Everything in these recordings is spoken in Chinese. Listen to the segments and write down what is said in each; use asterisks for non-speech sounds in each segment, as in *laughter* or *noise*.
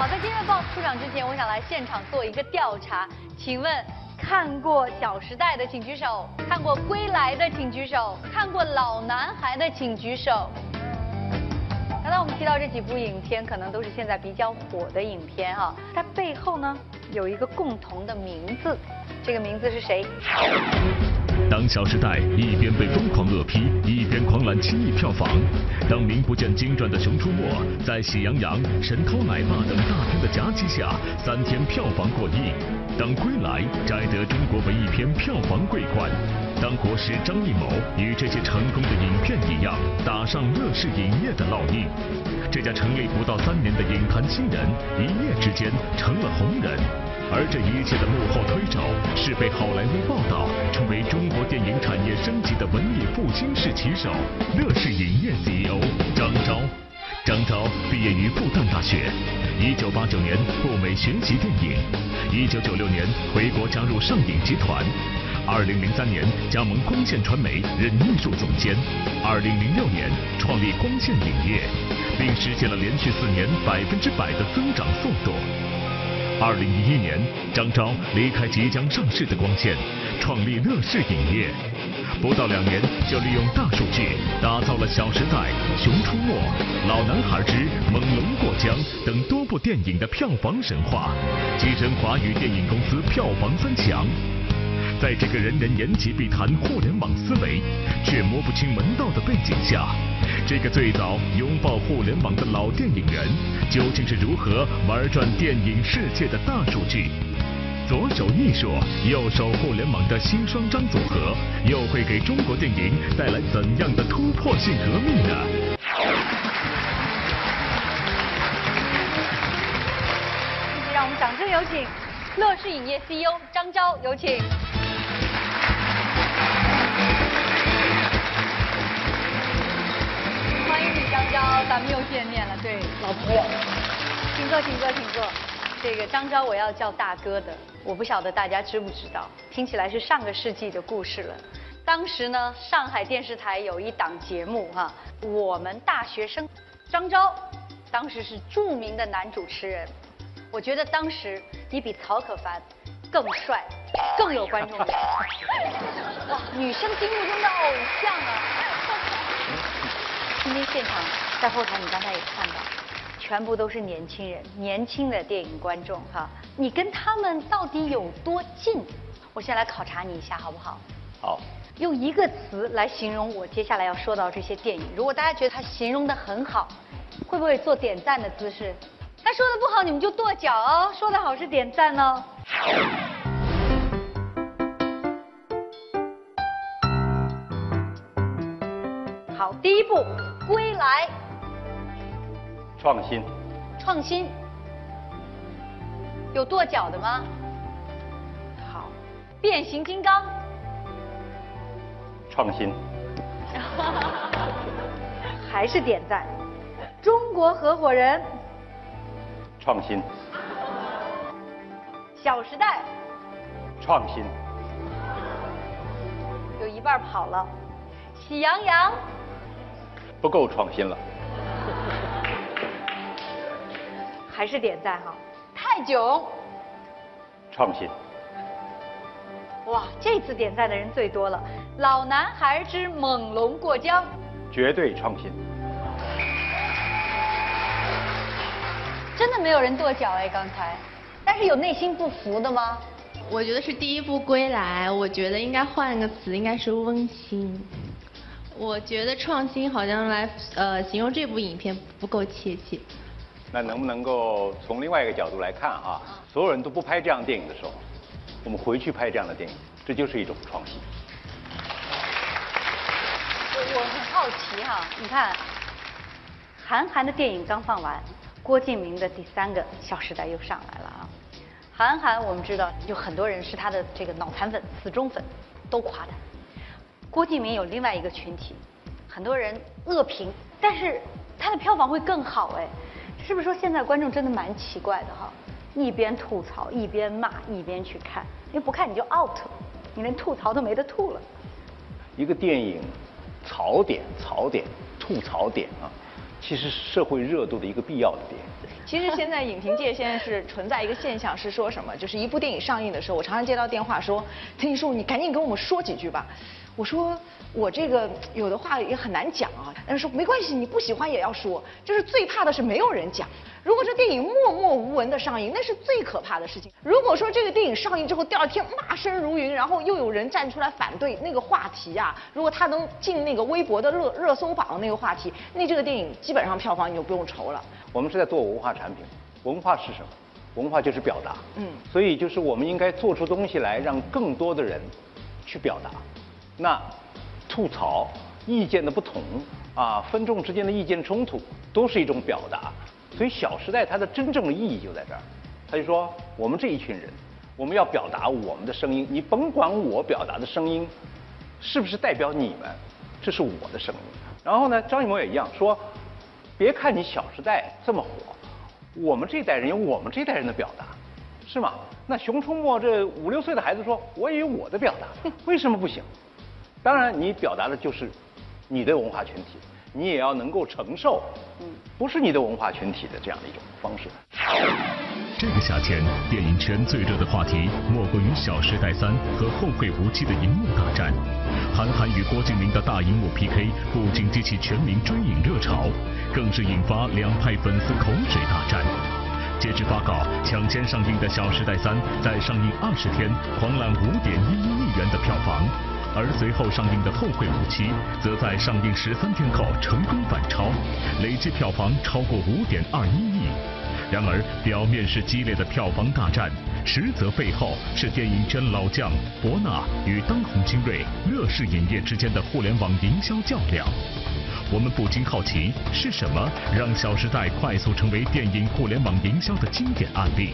好，在今天的报出场之前，我想来现场做一个调查。请问看过《小时代》的请举手，看过《归来》的请举手，看过《老男孩》的请举手。刚才我们提到这几部影片，可能都是现在比较火的影片哈，它背后呢有一个共同的名字，这个名字是谁？当《小时代》一边被疯狂恶批，一边狂揽七亿票房；当名不见经传的《熊出没》在《喜羊羊》《神偷奶爸》等大片的夹击下，三天票房过亿；当《归来》摘得中国文艺片票房桂冠；当国师张艺谋与这些成功的影片一样，打上乐视影业的烙印，这家成立不到三年的影坛新人，一夜之间成了红人。而这一切的幕后推手，是被好莱坞报道成为中国电影产业升级的文艺复兴式旗手——乐视影业 CEO 张昭。张昭毕业于复旦大学，一九八九年赴美学习电影，一九九六年回国加入上影集团，二零零三年加盟光线传媒任艺术总监，二零零六年创立光线影业，并实现了连续四年百分之百的增长速度。二零一一年，张昭离开即将上市的光线，创立乐视影业。不到两年，就利用大数据打造了《小时代》《熊出没》《老男孩之猛龙过江》等多部电影的票房神话，跻身华语电影公司票房三强。在这个人人言及必谈互联网思维，却摸不清门道的背景下，这个最早拥抱互联网的老电影人，究竟是如何玩转电影世界的大数据？左手艺术，右手互联网的新双张组合，又会给中国电影带来怎样的突破性革命呢？让我们掌声有请乐视影业 CEO 张昭，有请。欢迎你，张昭，咱们又见面了，对，老朋友。请坐，请坐，请坐。这个张昭我要叫大哥的，我不晓得大家知不知道，听起来是上个世纪的故事了。当时呢，上海电视台有一档节目哈，我们大学生，张昭，当时是著名的男主持人。我觉得当时你比曹可凡更帅，更有观众缘。*laughs* 哇，女生心目中的偶像啊！今天现场在后台，你刚才也看到，全部都是年轻人，年轻的电影观众哈。你跟他们到底有多近？我先来考察你一下，好不好？好，用一个词来形容我接下来要说到这些电影。如果大家觉得他形容的很好，会不会做点赞的姿势？他说的不好，你们就跺脚哦；说的好是点赞哦。好，第一步《归来》，创新，创新，有跺脚的吗？好，变形金刚，创新，*laughs* 还是点赞。中国合伙人，创新，小时代，创新，有一半跑了。喜羊羊，不够创新了。还是点赞哈。泰囧，创新，哇，这次点赞的人最多了。老男孩之猛龙过江，绝对创新。真的没有人跺脚哎，刚才。但是有内心不服的吗？我觉得是第一部《归来》，我觉得应该换个词，应该是温馨。我觉得创新好像来呃形容这部影片不够切切。那能不能够从另外一个角度来看啊？所有人都不拍这样电影的时候，我们回去拍这样的电影，这就是一种创新。我我很好奇哈，你看，韩寒的电影刚放完，郭敬明的第三个《小时代》又上来了啊。韩寒我们知道，有很多人是他的这个脑残粉、死忠粉，都夸他。郭敬明有另外一个群体，很多人恶评，但是他的票房会更好哎，是不是说现在观众真的蛮奇怪的哈？一边吐槽一边骂一边去看，因为不看你就 out，你连吐槽都没得吐了。一个电影槽点、槽点、吐槽点啊，其实是社会热度的一个必要的点。*laughs* 其实现在影评界现在是存在一个现象，是说什么？就是一部电影上映的时候，我常常接到电话说：“陈毅叔，你赶紧跟我们说几句吧。”我说我这个有的话也很难讲啊。但是说没关系，你不喜欢也要说。就是最怕的是没有人讲。如果这电影默默无闻的上映，那是最可怕的事情。如果说这个电影上映之后第二天骂声如云，然后又有人站出来反对那个话题啊，如果他能进那个微博的热热搜榜那个话题，那这个电影基本上票房你就不用愁了。我们是在做文化产品，文化是什么？文化就是表达。嗯所以就是我们应该做出东西来，让更多的人去表达。那吐槽意见的不同啊，分众之间的意见冲突，都是一种表达。所以《小时代》它的真正的意义就在这儿，他就说我们这一群人，我们要表达我们的声音，你甭管我表达的声音是不是代表你们，这是我的声音。然后呢，张艺谋也一样说，别看你《小时代》这么火，我们这代人有我们这代人的表达，是吗？那《熊出没》这五六岁的孩子说，我也有我的表达，为什么不行？当然，你表达的就是你的文化群体，你也要能够承受，不是你的文化群体的这样的一种方式。这个夏天，电影圈最热的话题莫过于《小时代三》和《后会无期》的银幕大战。韩寒与郭敬明的大荧幕 PK 不仅激起全民追影热潮，更是引发两派粉丝口水大战。截至发稿，抢先上映的《小时代三》在上映二十天狂揽五点一一亿元的票房，而随后上映的《后会无期》则在上映十三天后成功反超，累计票房超过五点二一亿。然而，表面是激烈的票房大战，实则背后是电影圈老将博纳与当红精锐乐视影业之间的互联网营销较量。我们不禁好奇，是什么让《小时代》快速成为电影互联网营销的经典案例？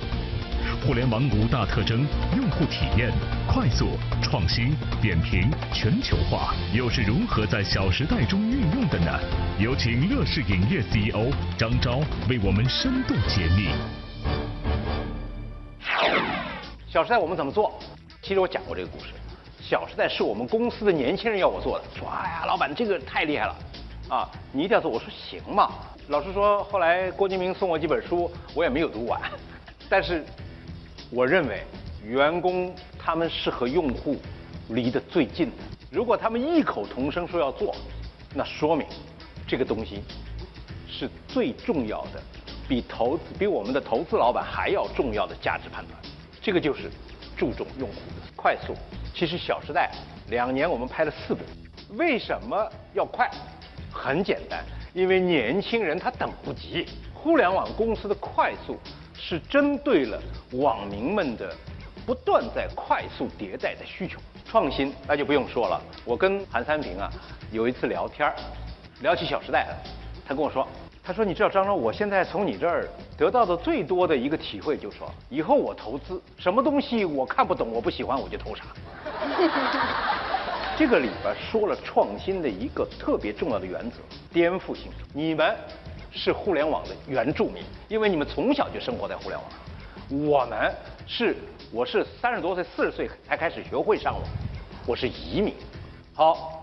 互联网五大特征：用户体验、快速、创新、点评、全球化，又是如何在《小时代》中运用的呢？有请乐视影业 CEO 张昭为我们深度解密。《小时代》我们怎么做？其实我讲过这个故事，《小时代》是我们公司的年轻人要我做的，说哎呀，老板这个太厉害了，啊，你一定要做。我说行嘛。老实说，后来郭敬明送我几本书，我也没有读完，但是我认为员工他们是和用户离得最近的。如果他们异口同声说要做，那说明这个东西是最重要的，比投资比我们的投资老板还要重要的价值判断。这个就是注重用户的快速。其实《小时代》两年我们拍了四部，为什么要快？很简单，因为年轻人他等不及。互联网公司的快速是针对了网民们的不断在快速迭代的需求。创新那就不用说了，我跟韩三平啊有一次聊天儿聊起《小时代》来，他跟我说，他说你知道张张，我现在从你这儿得到的最多的一个体会，就是说以后我投资什么东西我看不懂我不喜欢我就投啥。*laughs* 这个里边说了创新的一个特别重要的原则，颠覆性。你们是互联网的原住民，因为你们从小就生活在互联网上。我们是，我是三十多岁、四十岁才开始学会上网，我是移民。好，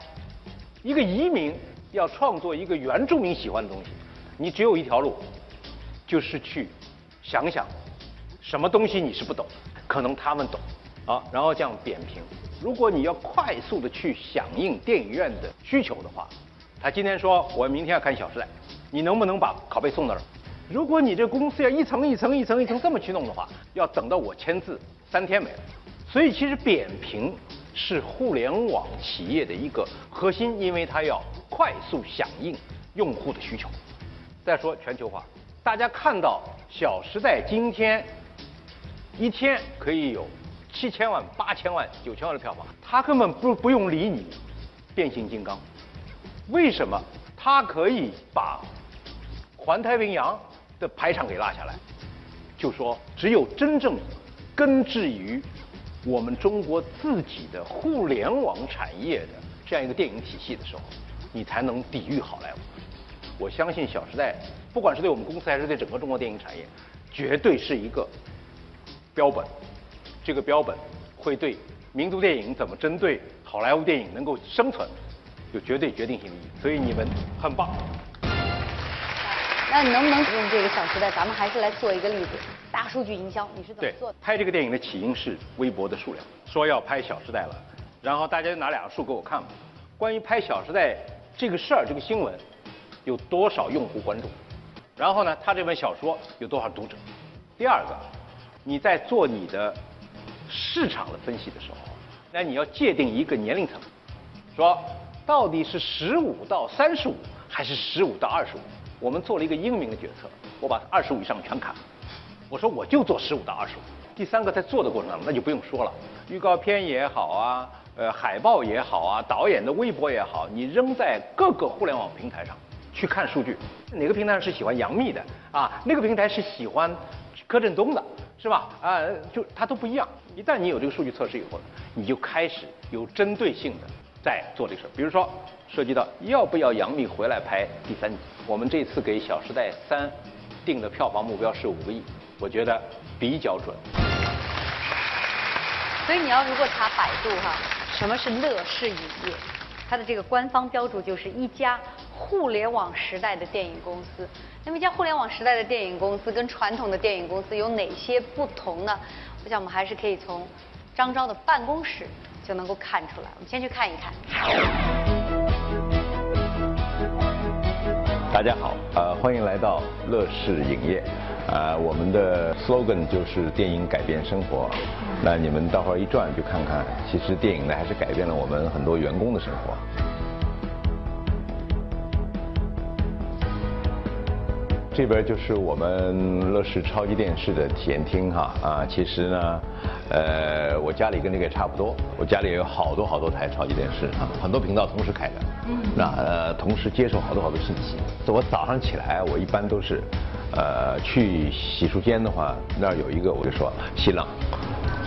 一个移民要创作一个原住民喜欢的东西，你只有一条路，就是去想想什么东西你是不懂，可能他们懂，啊，然后这样扁平。如果你要快速的去响应电影院的需求的话，他今天说我明天要看《小时代》，你能不能把拷贝送到那儿？如果你这公司要一层一层一层一层这么去弄的话，要等到我签字三天没了。所以其实扁平是互联网企业的一个核心，因为它要快速响应用户的需求。再说全球化，大家看到《小时代》今天一天可以有七千万、八千万、九千万的票房，他根本不不用理你变形金刚，为什么？他可以把环太平洋的排场给落下来，就说只有真正根植于我们中国自己的互联网产业的这样一个电影体系的时候，你才能抵御好莱坞。我相信《小时代》，不管是对我们公司还是对整个中国电影产业，绝对是一个标本。这个标本会对民族电影怎么针对好莱坞电影能够生存，有绝对决定性的意义。所以你们很棒。那你能不能用这个《小时代》？咱们还是来做一个例子，大数据营销，你是怎么做的？，拍这个电影的起因是微博的数量，说要拍《小时代》了，然后大家就拿两个数给我看嘛。关于拍《小时代》这个事儿，这个新闻有多少用户关注？然后呢，他这本小说有多少读者？第二个，你在做你的市场的分析的时候，那你要界定一个年龄层，说到底是十五到三十五还是十五到二十五？我们做了一个英明的决策，我把二十五以上全砍了。我说我就做十五到二十五。第三个在做的过程当中，那就不用说了，预告片也好啊，呃，海报也好啊，导演的微博也好，你扔在各个互联网平台上去看数据，哪个平台上是喜欢杨幂的啊？那个平台是喜欢柯震东的，是吧？啊，就它都不一样。一旦你有这个数据测试以后，你就开始有针对性的在做这个事儿。比如说，涉及到要不要杨幂回来拍第三集，我们这次给《小时代三》定的票房目标是五个亿，我觉得比较准。所以你要如果查百度哈，什么是乐视影业？它的这个官方标注就是一家互联网时代的电影公司。那么一家互联网时代的电影公司跟传统的电影公司有哪些不同呢？我想我们还是可以从张昭的办公室就能够看出来。我们先去看一看。大家好，呃，欢迎来到乐视影业，呃，我们的 slogan 就是电影改变生活。那你们待会儿一转就看看，其实电影呢还是改变了我们很多员工的生活。这边就是我们乐视超级电视的体验厅哈啊，其实呢，呃，我家里跟这个也差不多，我家里也有好多好多台超级电视啊，很多频道同时开着，那呃同时接受好多好多信息。我早上起来，我一般都是，呃，去洗漱间的话，那儿有一个我就说新浪，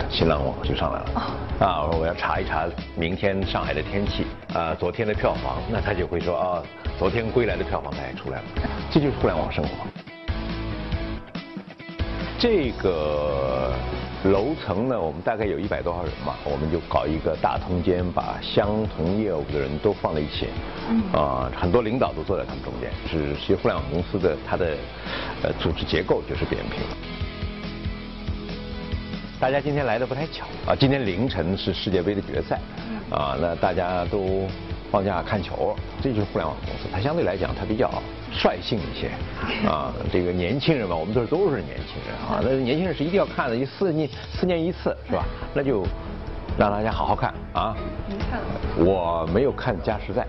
新浪网就上来了啊，我说我要查一查明天上海的天气啊，昨天的票房，那他就会说啊，昨天归来的票房大概出来了，这就是互联网生活。这个楼层呢，我们大概有一百多号人嘛，我们就搞一个大通间，把相同业务的人都放在一起，啊、很多领导都坐在他们中间。是其实互联网公司的它的呃组织结构就是扁平的。大家今天来的不太巧。啊，今天凌晨是世界杯的决赛，啊，那大家都放假看球，这就是互联网公司，它相对来讲它比较率性一些，啊，这个年轻人嘛，我们这都是年轻人啊，那年轻人是一定要看的，一四年四年一次是吧？那就让大家好好看啊。您看了？我没有看《加时赛》，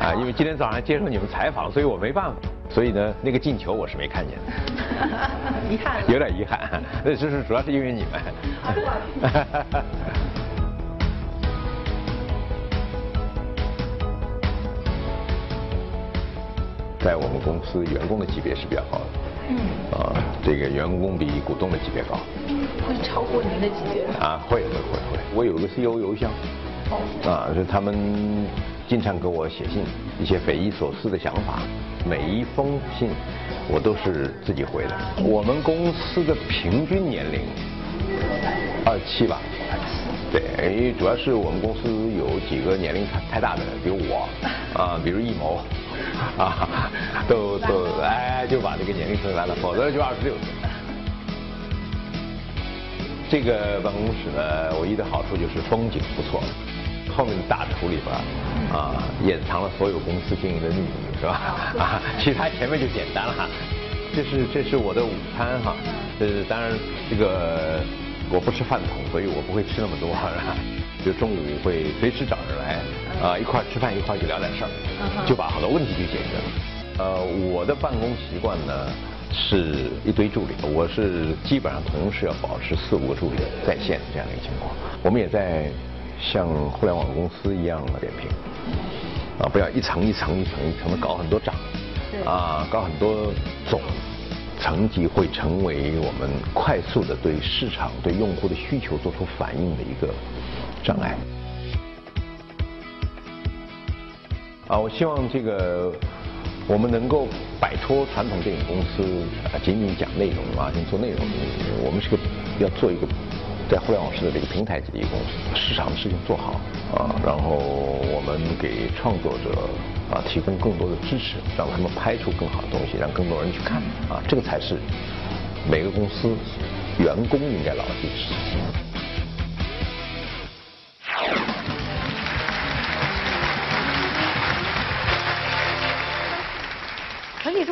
啊，因为今天早上接受你们采访，所以我没办法，所以呢，那个进球我是没看见的。*laughs* 遗憾。有点遗憾，那就是主要是因为你们。*laughs* 在我们公司，员工的级别是比较高的。嗯。啊，这个员工比股东的级别高。会超过您的级别。啊，会会会会，我有个 CEO 邮箱，啊，是他们经常给我写信，一些匪夷所思的想法，每一封信我都是自己回的。我们公司的平均年龄二七吧，对，因为主要是我们公司有几个年龄太太大的，比如我，啊，比如易谋，啊，都都哎就把这个年龄分完了，否则就二十六岁。这个办公室呢，唯一的好处就是风景不错。后面的大厨里边啊，掩藏了所有公司经营的秘密，是吧？啊，*laughs* 其他前面就简单了哈。这是这是我的午餐哈，呃，当然这个我不吃饭桶，所以我不会吃那么多，是吧？就中午会随时找人来啊，一块儿吃饭一块儿就聊点事儿，就把好多问题就解决了。呃，我的办公习惯呢是一堆助理，我是基本上同时要保持四五个助理在线这样的一个情况。我们也在像互联网公司一样的点评，啊，不要一层一层一层一层的搞很多账，啊，搞很多总。层级会成为我们快速的对市场、对用户的需求做出反应的一个障碍。啊，我希望这个我们能够摆脱传统电影公司啊，仅仅讲内容啊，仅做内容。我们是个要做一个在互联网时代的一个平台级的一个公司，市场的事情做好啊，然后我们给创作者啊提供更多的支持，让他们拍出更好的东西，让更多人去看啊，这个才是每个公司员工应该牢记的事情。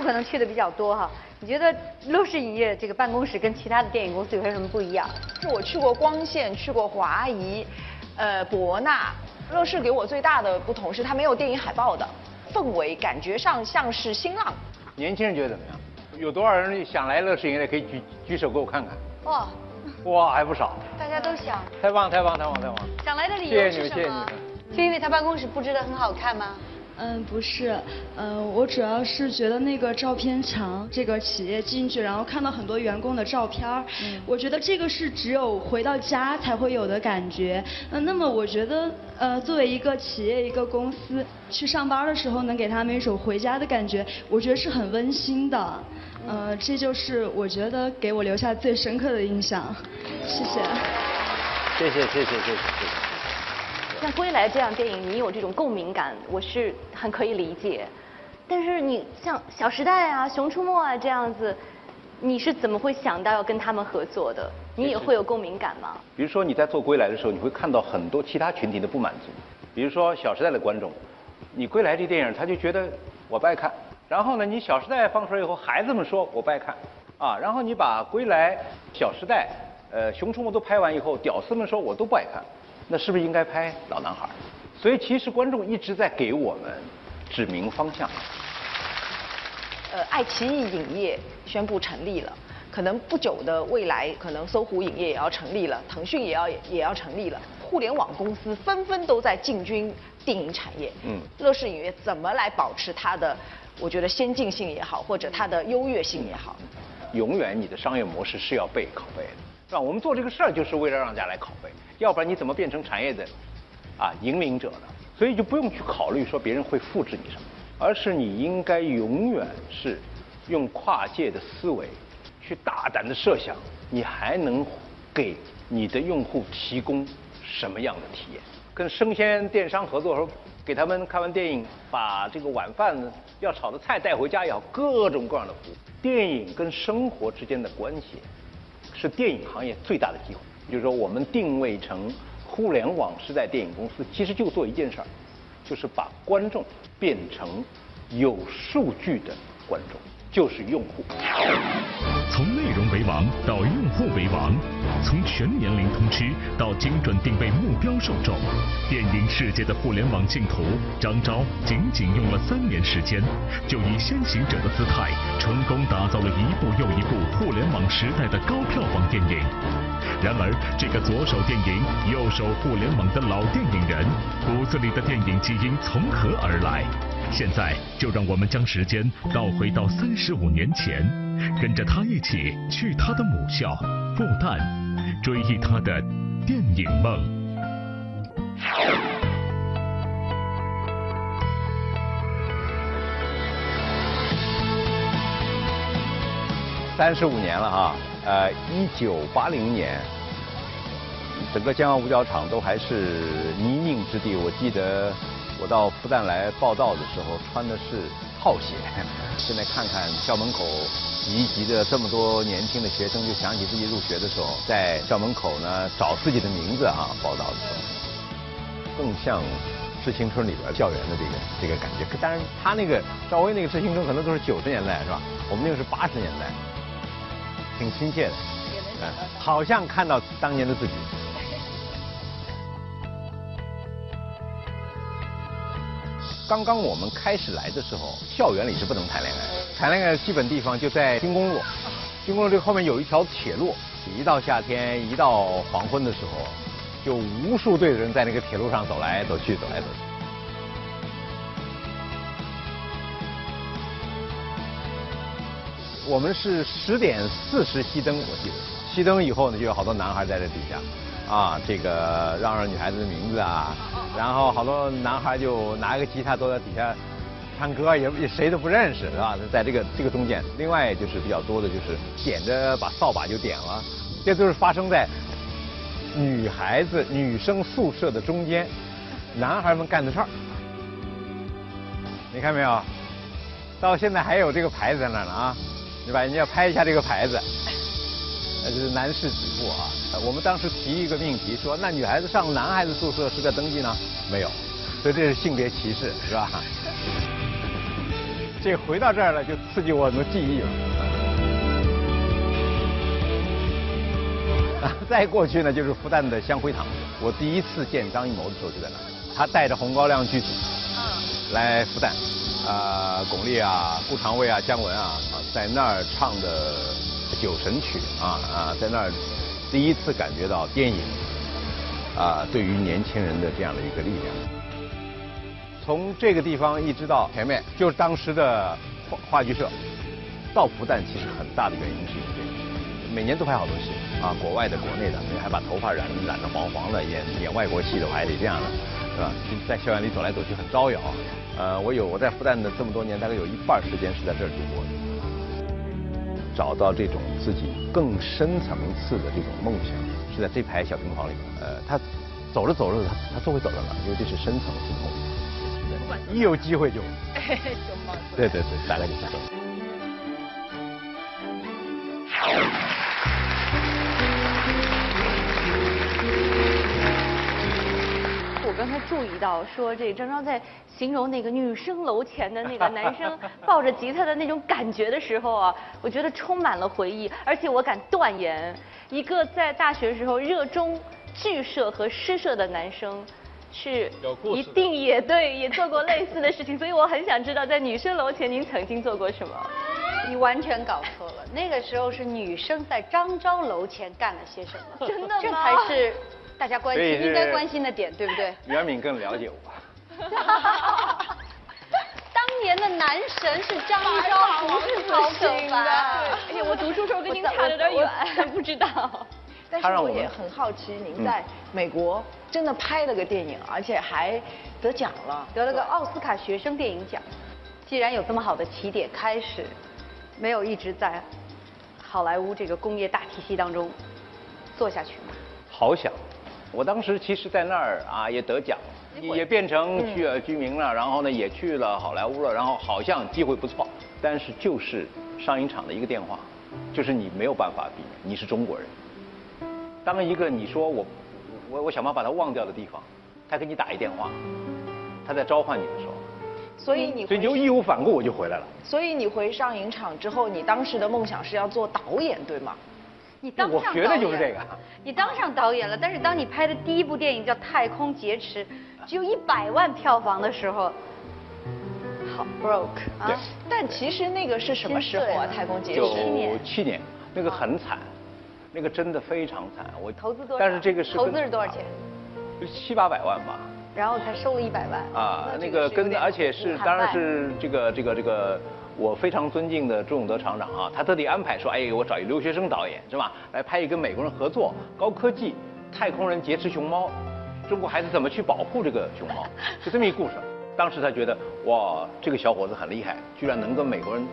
可能去的比较多哈，你觉得乐视影业这个办公室跟其他的电影公司有什么不一样？是我去过光线，去过华谊，呃，博纳。乐视给我最大的不同是它没有电影海报的氛围，感觉上像是新浪。年轻人觉得怎么样？有多少人想来乐视影业的？可以举举手给我看看。哇，哇，还不少。大家都想。太棒太棒太棒太棒！想来的理谢谢你们，由是什么？谢谢你们。就因为他办公室布置的很好看吗？嗯不是嗯我主要是觉得那个照片墙这个企业进去然后看到很多员工的照片嗯我觉得这个是只有回到家才会有的感觉。嗯那么我觉得呃作为一个企业一个公司去上班的时候能给他们一种回家的感觉我觉得是很温馨的呃这就是我觉得给我留下最深刻的印象。谢谢。谢谢谢谢谢谢谢谢。像《归来》这样电影，你有这种共鸣感，我是很可以理解。但是你像《小时代》啊、《熊出没》啊这样子，你是怎么会想到要跟他们合作的？你也会有共鸣感吗？比如说你在做《归来》的时候，你会看到很多其他群体的不满足。比如说《小时代》的观众，你《归来》这电影他就觉得我不爱看。然后呢，你《小时代》放出来以后，孩子们说我不爱看。啊，然后你把《归来》《小时代》呃《熊出没》都拍完以后，屌丝们说我都不爱看。那是不是应该拍老男孩？所以其实观众一直在给我们指明方向。呃，爱奇艺影业宣布成立了，可能不久的未来，可能搜狐影业也要成立了，腾讯也要也要成立了，互联网公司纷纷都在进军电影产业。嗯，乐视影业怎么来保持它的，我觉得先进性也好，或者它的优越性也好？永远你的商业模式是要被拷贝的，是吧？我们做这个事儿就是为了让大家来拷贝。要不然你怎么变成产业的啊引领者呢？所以就不用去考虑说别人会复制你什么，而是你应该永远是用跨界的思维去大胆的设想，你还能给你的用户提供什么样的体验？跟生鲜电商合作的时候，给他们看完电影，把这个晚饭要炒的菜带回家也好，各种各样的服务。电影跟生活之间的关系，是电影行业最大的机会。就是说，我们定位成互联网时代电影公司，其实就做一件事儿，就是把观众变成有数据的观众，就是用户。从内容为王到用户为王，从全年龄通吃到精准定位目标受众，电影世界的互联网净土，张昭仅仅用了三年时间，就以先行者的姿态，成功打造了一部又一部互联网时代的高票房电影。然而，这个左手电影、右手互联网的老电影人，骨子里的电影基因从何而来？现在就让我们将时间倒回到三十五年前，跟着他一起去他的母校复旦，追忆他的电影梦。三十五年了哈，呃，一九八零年，整个江湾五角场都还是泥泞之地。我记得我到复旦来报道的时候，穿的是套鞋。*laughs* 现在看看校门口集集的这么多年轻的学生，就想起自己入学的时候，在校门口呢找自己的名字啊，报道的时候，更像《致青春》里边校园的这个这个感觉。当然，他那个赵薇那个《致青春》可能都是九十年代是吧？我们那个是八十年代。挺亲切的，嗯，好像看到当年的自己。*laughs* 刚刚我们开始来的时候，校园里是不能谈恋爱，谈恋爱的基本地方就在军工路。军工路这后面有一条铁路，一到夏天，一到黄昏的时候，就无数队的人在那个铁路上走来走去，走来走去。我们是十点四十熄灯，我记得熄灯以后呢，就有好多男孩在这底下，啊，这个嚷嚷女孩子的名字啊，然后好多男孩就拿个吉他坐在底下唱歌，也也谁都不认识，是吧？在这个这个中间，另外就是比较多的就是点着把扫把就点了，这都是发生在女孩子女生宿舍的中间，男孩们干的事儿。你看没有？到现在还有这个牌子在那儿呢啊！对吧？你要拍一下这个牌子，那就是男士止步啊。我们当时提一个命题说，那女孩子上男孩子宿舍是在登记呢？没有，所以这是性别歧视，是吧？*laughs* 这回到这儿了，就刺激我很多记忆了。啊，*laughs* 再过去呢，就是复旦的香灰堂。我第一次见张艺谋的时候就在那儿，他带着红高粱剧组，来复旦，啊，巩俐啊、顾长卫啊、姜文啊，在那儿唱的《酒神曲》啊啊，在那儿第一次感觉到电影啊对于年轻人的这样的一个力量。从这个地方一直到前面，就是当时的话话剧社。到复旦其实很大的原因是因为，每年都拍好多戏啊，国外的、国内的，还把头发染染得黄黄的，演演外国戏的话还得这样的，是吧？在校园里走来走去很招摇。呃，我有我在复旦的这么多年，大概有一半时间是在这儿度过的。找到这种自己更深层次的这种梦想，是在这排小平房里面。呃，他走着走着，他他就会走到哪，因为这是深层次的梦想。一有机会就，*laughs* 对对对，大概就是这样。刚才注意到说，这张张在形容那个女生楼前的那个男生 *laughs* 抱着吉他的那种感觉的时候啊，我觉得充满了回忆，而且我敢断言，一个在大学时候热衷剧社和诗社的男生。是，一定也对，也做过类似的事情，所以我很想知道，在女生楼前您曾经做过什么？你完全搞错了，那个时候是女生在张昭楼前干了些什么？真的吗？这才是大家关心应该关心的点，对不对？袁敏更了解我。*laughs* 当年的男神是张昭，不是曹景凡。*laughs* 而且我读书时候跟您差有点远，不知道。*laughs* 但是我也很好奇，您在美国真的拍了个电影，而且还得奖了，得了个奥斯卡学生电影奖。既然有这么好的起点开始，没有一直在好莱坞这个工业大体系当中做下去吗？好想，我当时其实在那儿啊也得奖，也变成居尔居民了，然后呢也去了好莱坞了，然后好像机会不错，但是就是上影厂的一个电话，就是你没有办法避免，你是中国人。当一个你说我我我想办法把他忘掉的地方，他给你打一电话，他在召唤你的时候，所以你所以就义无反顾我就回来了。所以你回上影厂之后，你当时的梦想是要做导演，对吗？你当上我学的就是这个。你当上导演了，但是当你拍的第一部电影叫《太空劫持》，只有一百万票房的时候，好 broke 啊！但其实那个是什么时候啊？《太空劫持》九七年，那个很惨。那个真的非常惨，我投资多少？但是这个是投资是多少钱？就七八百万吧。然后才收了一百万。啊，那个跟而且是当然是这个这个这个我非常尊敬的朱永德厂长啊，他特地安排说，哎，我找一留学生导演是吧，来拍一个美国人合作高科技太空人劫持熊猫，中国孩子怎么去保护这个熊猫，*laughs* 就这么一故事。当时他觉得哇，这个小伙子很厉害，居然能跟美国人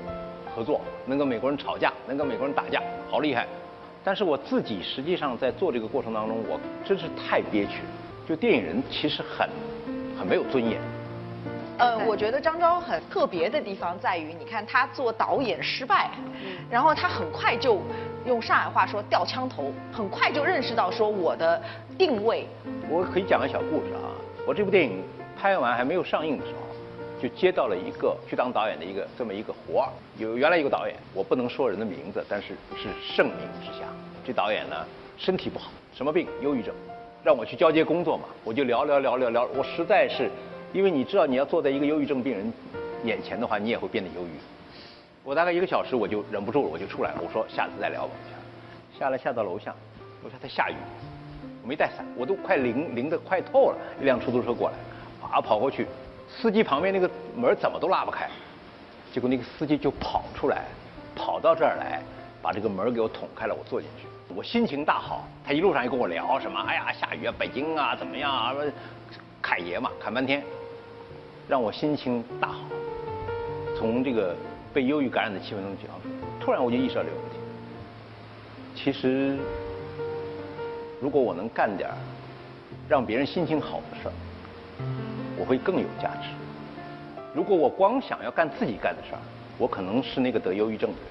合作，能跟美国人吵架，能跟美国人打架，好厉害。但是我自己实际上在做这个过程当中，我真是太憋屈了。就电影人其实很很没有尊严。呃，我觉得张昭很特别的地方在于，你看他做导演失败，然后他很快就用上海话说掉枪头，很快就认识到说我的定位。我可以讲个小故事啊，我这部电影拍完还没有上映的时候，就接到了一个去当导演的一个这么一个活儿。有原来一个导演，我不能说人的名字，但是是盛名之下。这导演呢身体不好，什么病？忧郁症，让我去交接工作嘛。我就聊聊聊聊聊，我实在是，因为你知道你要坐在一个忧郁症病人眼前的话，你也会变得忧郁。我大概一个小时我就忍不住了，我就出来了。我说下次再聊吧。下来下到楼下，楼下在下雨，我没带伞，我都快淋淋得快透了。一辆出租车过来，啊跑过去，司机旁边那个门怎么都拉不开。结果那个司机就跑出来，跑到这儿来，把这个门给我捅开了，我坐进去。我心情大好，他一路上也跟我聊什么，哎呀下雨啊，北京啊怎么样啊，侃爷嘛，侃半天，让我心情大好。从这个被忧郁感染的气氛中解放出来，突然我就意识到这个问题。其实如果我能干点让别人心情好的事儿，我会更有价值。如果我光想要干自己干的事儿，我可能是那个得忧郁症的人。